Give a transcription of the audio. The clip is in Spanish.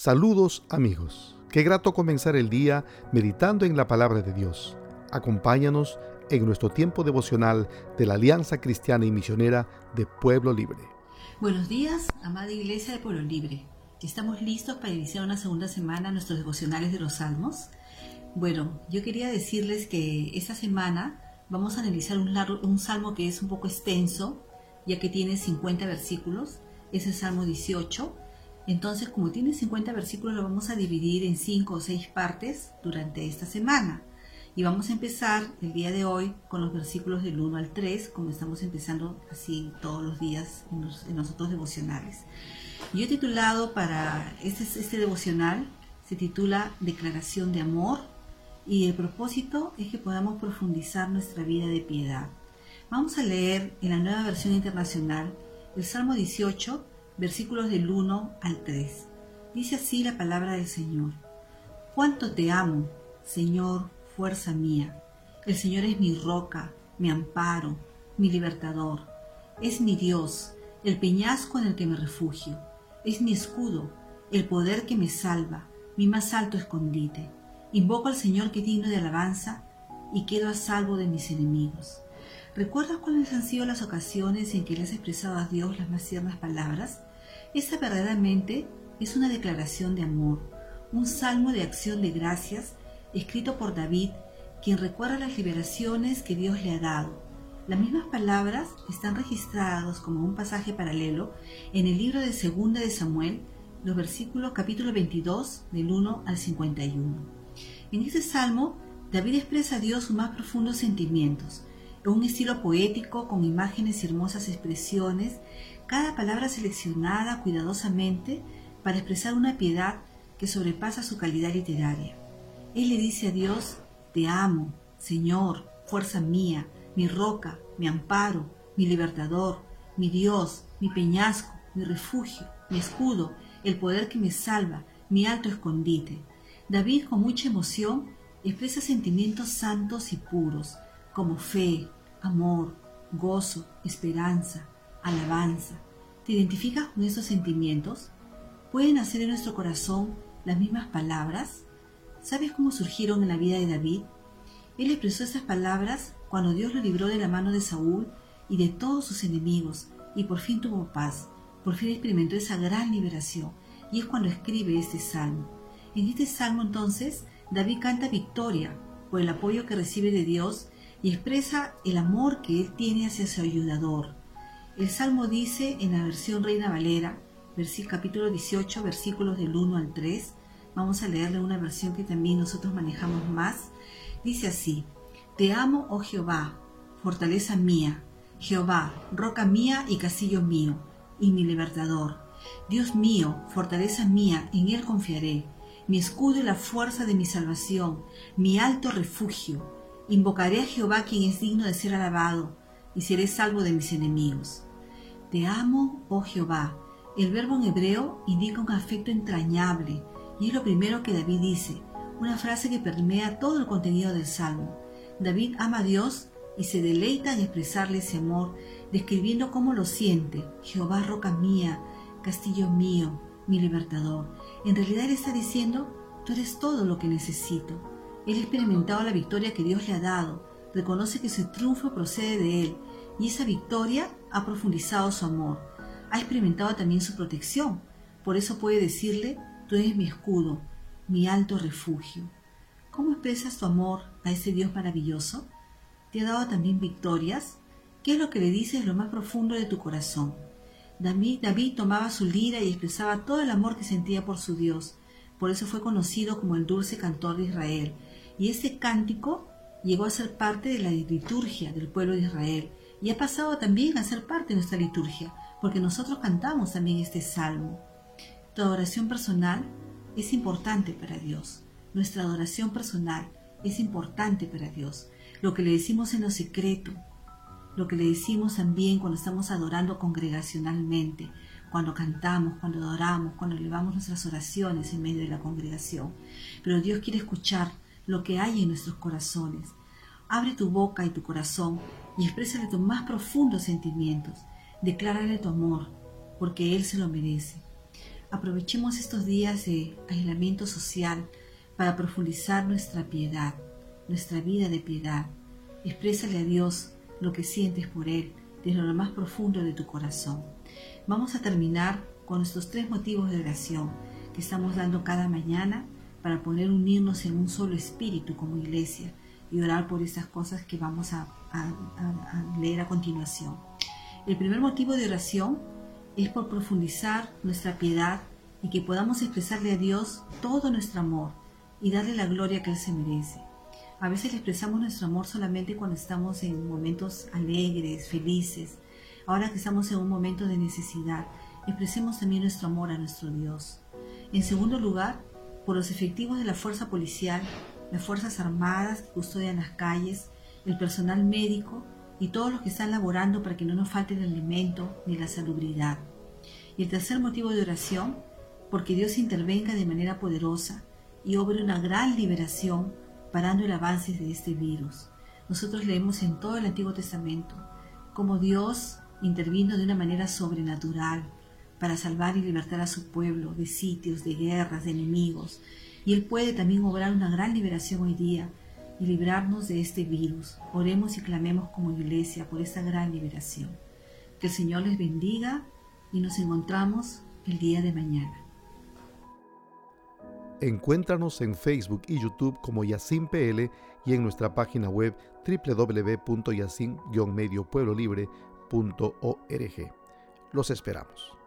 Saludos amigos. Qué grato comenzar el día meditando en la palabra de Dios. Acompáñanos en nuestro tiempo devocional de la Alianza Cristiana y Misionera de Pueblo Libre. Buenos días, amada Iglesia de Pueblo Libre. ¿Estamos listos para iniciar una segunda semana nuestros devocionales de los Salmos? Bueno, yo quería decirles que esta semana vamos a analizar un, un salmo que es un poco extenso, ya que tiene 50 versículos. Es el Salmo 18 entonces, como tiene 50 versículos, lo vamos a dividir en 5 o 6 partes durante esta semana. Y vamos a empezar el día de hoy con los versículos del 1 al 3, como estamos empezando así todos los días en, los, otros devocionales. Yo he titulado para este, este devocional, se titula Declaración de Amor, y el propósito es que podamos profundizar nuestra vida de piedad. Vamos a leer en la nueva versión internacional el Salmo 18, versículos del 1 al 3. Dice así la palabra del Señor. Cuánto te amo, Señor, fuerza mía. El Señor es mi roca, mi amparo, mi libertador. Es mi Dios, el peñasco en el que me refugio. Es mi escudo, el poder que me salva, mi más alto escondite. Invoco al Señor que digno de alabanza y quedo a salvo de mis enemigos. ¿Recuerdas cuáles han sido las ocasiones en que le has expresado a Dios las más tiernas palabras? Esta verdaderamente es una declaración de amor, un salmo de acción de gracias escrito por David, quien recuerda las liberaciones que Dios le ha dado. Las mismas palabras están registradas como un pasaje paralelo en el libro de Segunda de Samuel, los versículos capítulo 22 del 1 al 51. En este salmo, David expresa a Dios sus más profundos sentimientos, un estilo poético con imágenes y hermosas expresiones cada palabra seleccionada cuidadosamente para expresar una piedad que sobrepasa su calidad literaria. Él le dice a Dios, te amo, Señor, fuerza mía, mi roca, mi amparo, mi libertador, mi Dios, mi peñasco, mi refugio, mi escudo, el poder que me salva, mi alto escondite. David con mucha emoción expresa sentimientos santos y puros, como fe, amor, gozo, esperanza, alabanza. ¿Te identificas con esos sentimientos? ¿Pueden hacer en nuestro corazón las mismas palabras? ¿Sabes cómo surgieron en la vida de David? Él expresó esas palabras cuando Dios lo libró de la mano de Saúl y de todos sus enemigos, y por fin tuvo paz, por fin experimentó esa gran liberación, y es cuando escribe este salmo. En este salmo entonces, David canta victoria por el apoyo que recibe de Dios y expresa el amor que él tiene hacia su ayudador. El Salmo dice en la versión Reina Valera, capítulo 18, versículos del 1 al 3, vamos a leerle una versión que también nosotros manejamos más, dice así, Te amo, oh Jehová, fortaleza mía, Jehová, roca mía y castillo mío, y mi libertador. Dios mío, fortaleza mía, en Él confiaré, mi escudo y la fuerza de mi salvación, mi alto refugio. Invocaré a Jehová quien es digno de ser alabado, y seré salvo de mis enemigos. Te amo, oh Jehová. El verbo en hebreo indica un afecto entrañable y es lo primero que David dice, una frase que permea todo el contenido del Salmo. David ama a Dios y se deleita en expresarle ese amor, describiendo cómo lo siente. Jehová, roca mía, castillo mío, mi libertador. En realidad él está diciendo, tú eres todo lo que necesito. Él ha experimentado la victoria que Dios le ha dado, reconoce que su triunfo procede de él y esa victoria ha profundizado su amor, ha experimentado también su protección. Por eso puede decirle, tú eres mi escudo, mi alto refugio. ¿Cómo expresas tu amor a ese Dios maravilloso? ¿Te ha dado también victorias? ¿Qué es lo que le dices lo más profundo de tu corazón? David, David tomaba su lira y expresaba todo el amor que sentía por su Dios. Por eso fue conocido como el dulce cantor de Israel. Y ese cántico llegó a ser parte de la liturgia del pueblo de Israel y ha pasado también a ser parte de nuestra liturgia, porque nosotros cantamos también este salmo. Tu adoración personal es importante para Dios. Nuestra adoración personal es importante para Dios. Lo que le decimos en lo secreto, lo que le decimos también cuando estamos adorando congregacionalmente, cuando cantamos, cuando adoramos, cuando elevamos nuestras oraciones en medio de la congregación. Pero Dios quiere escuchar lo que hay en nuestros corazones. Abre tu boca y tu corazón y exprésale tus más profundos sentimientos. Declárale tu amor, porque Él se lo merece. Aprovechemos estos días de aislamiento social para profundizar nuestra piedad, nuestra vida de piedad. Exprésale a Dios lo que sientes por Él desde lo más profundo de tu corazón. Vamos a terminar con estos tres motivos de oración que estamos dando cada mañana para poder unirnos en un solo espíritu como iglesia y orar por estas cosas que vamos a, leer a continuación. El primer motivo de oración es por profundizar nuestra piedad y que podamos expresarle a Dios todo nuestro amor y darle la gloria que Él se merece. A veces expresamos nuestro amor solamente cuando estamos en momentos alegres, felices. Ahora que estamos en un momento de necesidad, expresemos también nuestro amor a nuestro Dios. En segundo lugar, por los efectivos de la fuerza policial, las fuerzas armadas que custodian las calles, el personal médico y todos los que están laborando para que no nos falte el alimento ni la salubridad. Y el tercer motivo de oración, porque Dios intervenga de manera poderosa y obre una gran liberación parando el avance de este virus. Nosotros leemos en todo el Antiguo Testamento cómo Dios intervino de una manera sobrenatural para salvar y libertar a su pueblo de sitios, de guerras, de enemigos. Y Él puede también obrar una gran liberación hoy día y librarnos de este virus. Oremos y clamemos como iglesia por esta gran liberación. Que el Señor les bendiga y nos encontramos el día de mañana. Encuéntranos en Facebook y YouTube como YacinPL y en nuestra página web www.yacin-mediopueblolibre.org. Los esperamos.